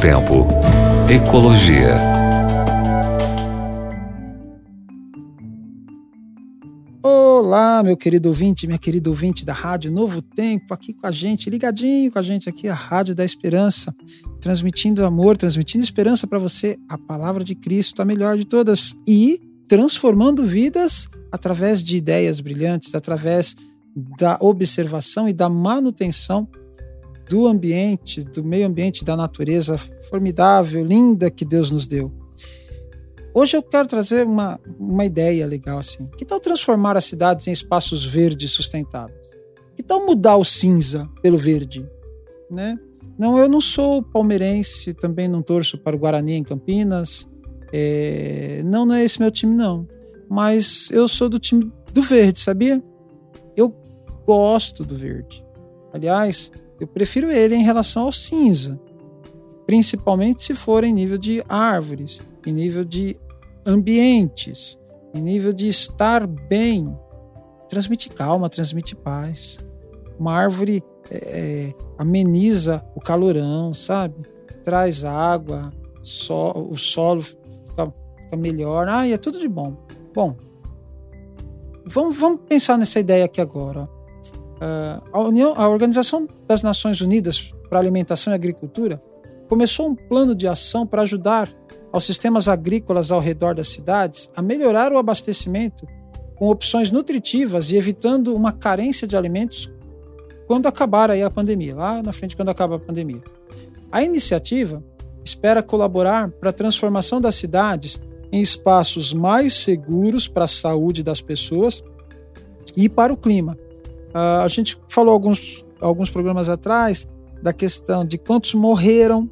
tempo. Ecologia. Olá, meu querido ouvinte, minha querida ouvinte da Rádio Novo Tempo, aqui com a gente, ligadinho com a gente aqui, a Rádio da Esperança, transmitindo amor, transmitindo esperança para você, a palavra de Cristo, a melhor de todas, e transformando vidas através de ideias brilhantes, através da observação e da manutenção do ambiente, do meio ambiente, da natureza formidável, linda que Deus nos deu. Hoje eu quero trazer uma, uma ideia legal assim. Que tal transformar as cidades em espaços verdes sustentáveis? Que tal mudar o cinza pelo verde? Né? Não, eu não sou palmeirense, também não torço para o Guarani em Campinas. É, não, não é esse meu time, não. Mas eu sou do time do verde, sabia? Eu gosto do verde. Aliás, eu prefiro ele em relação ao cinza, principalmente se for em nível de árvores, em nível de ambientes, em nível de estar bem. Transmite calma, transmite paz. Uma árvore é, é ameniza o calorão, sabe? Traz água, so, o solo fica, fica melhor. Ah, é tudo de bom. Bom, vamos, vamos pensar nessa ideia aqui agora. Uh, a, União, a Organização das Nações Unidas para Alimentação e Agricultura começou um plano de ação para ajudar aos sistemas agrícolas ao redor das cidades a melhorar o abastecimento com opções nutritivas e evitando uma carência de alimentos quando acabar aí a pandemia, lá na frente quando acaba a pandemia. A iniciativa espera colaborar para a transformação das cidades em espaços mais seguros para a saúde das pessoas e para o clima. Uh, a gente falou alguns, alguns programas atrás da questão de quantos morreram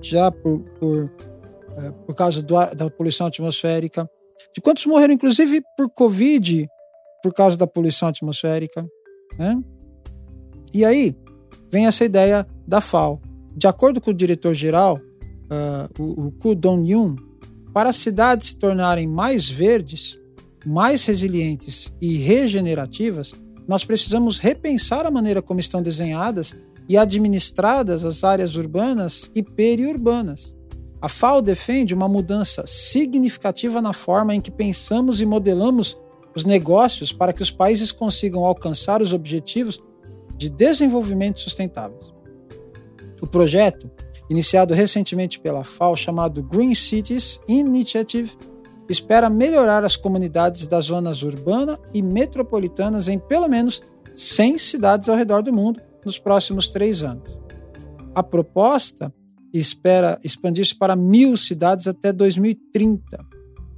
já por, por, uh, por causa do, da poluição atmosférica, de quantos morreram, inclusive, por Covid, por causa da poluição atmosférica. Né? E aí vem essa ideia da FAO. De acordo com o diretor-geral, uh, o, o Ku Dong-yun, para as cidades se tornarem mais verdes, mais resilientes e regenerativas, nós precisamos repensar a maneira como estão desenhadas e administradas as áreas urbanas e periurbanas. A FAO defende uma mudança significativa na forma em que pensamos e modelamos os negócios para que os países consigam alcançar os objetivos de desenvolvimento sustentáveis. O projeto, iniciado recentemente pela FAO, chamado Green Cities Initiative, espera melhorar as comunidades das zonas urbana e metropolitanas em pelo menos 100 cidades ao redor do mundo nos próximos três anos. A proposta espera expandir-se para mil cidades até 2030.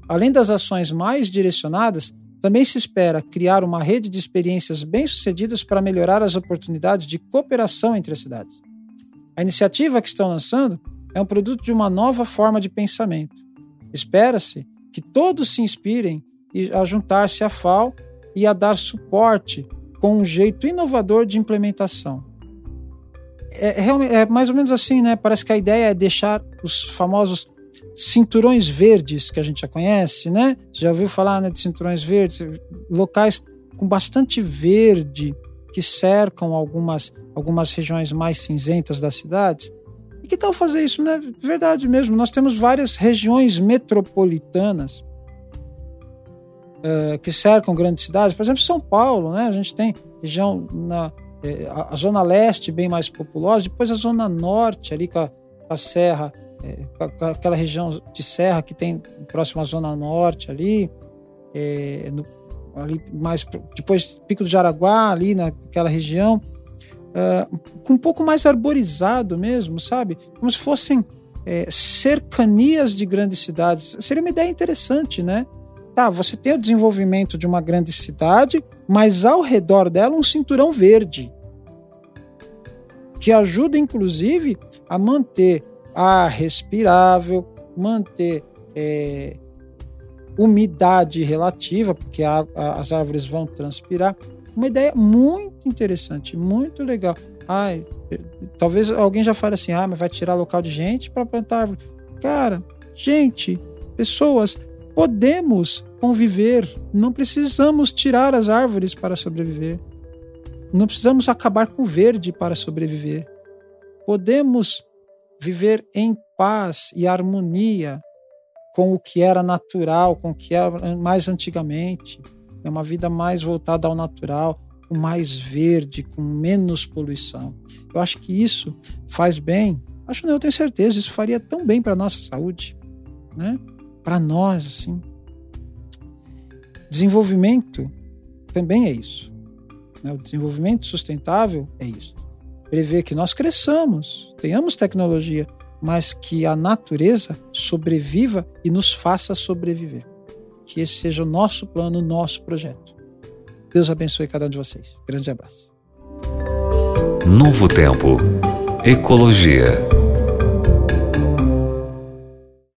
Além das ações mais direcionadas, também se espera criar uma rede de experiências bem-sucedidas para melhorar as oportunidades de cooperação entre as cidades. A iniciativa que estão lançando é um produto de uma nova forma de pensamento. Espera-se que todos se inspirem a juntar-se à FAO e a dar suporte com um jeito inovador de implementação. É, é, é, mais ou menos assim, né? Parece que a ideia é deixar os famosos cinturões verdes que a gente já conhece, né? Já ouviu falar né, de cinturões verdes, locais com bastante verde que cercam algumas, algumas regiões mais cinzentas das cidades que tal fazer isso? Não é verdade mesmo. Nós temos várias regiões metropolitanas uh, que cercam grandes cidades. Por exemplo, São Paulo, né? A gente tem região na eh, a, zona leste bem mais populosa, depois a zona norte ali com a, com a serra, eh, com, aquela região de serra que tem próximo à zona norte ali, no, ali mais depois Pico do Jaraguá ali naquela região uh, com um pouco mais arborizado mesmo, sabe? Como se fossem é, cercanias de grandes cidades. Seria uma ideia interessante, né? Tá, você tem o desenvolvimento de uma grande cidade, mas ao redor dela um cinturão verde. Que ajuda, inclusive, a manter ar respirável, manter é, umidade relativa, porque a, a, as árvores vão transpirar. Uma ideia muito interessante, muito legal. Ai, talvez alguém já fale assim: ah, mas vai tirar local de gente para plantar árvore. Cara, gente, pessoas, podemos conviver, não precisamos tirar as árvores para sobreviver. Não precisamos acabar com o verde para sobreviver. Podemos viver em paz e harmonia com o que era natural, com o que era mais antigamente. É uma vida mais voltada ao natural, com mais verde, com menos poluição. Eu acho que isso faz bem. Acho não, eu tenho certeza, isso faria tão bem para a nossa saúde, né? Para nós, assim. Desenvolvimento também é isso. Né? O desenvolvimento sustentável é isso. Prever que nós cresçamos, tenhamos tecnologia, mas que a natureza sobreviva e nos faça sobreviver. Que esse seja o nosso plano, o nosso projeto. Deus abençoe cada um de vocês. Grande abraço. Novo Tempo. Ecologia.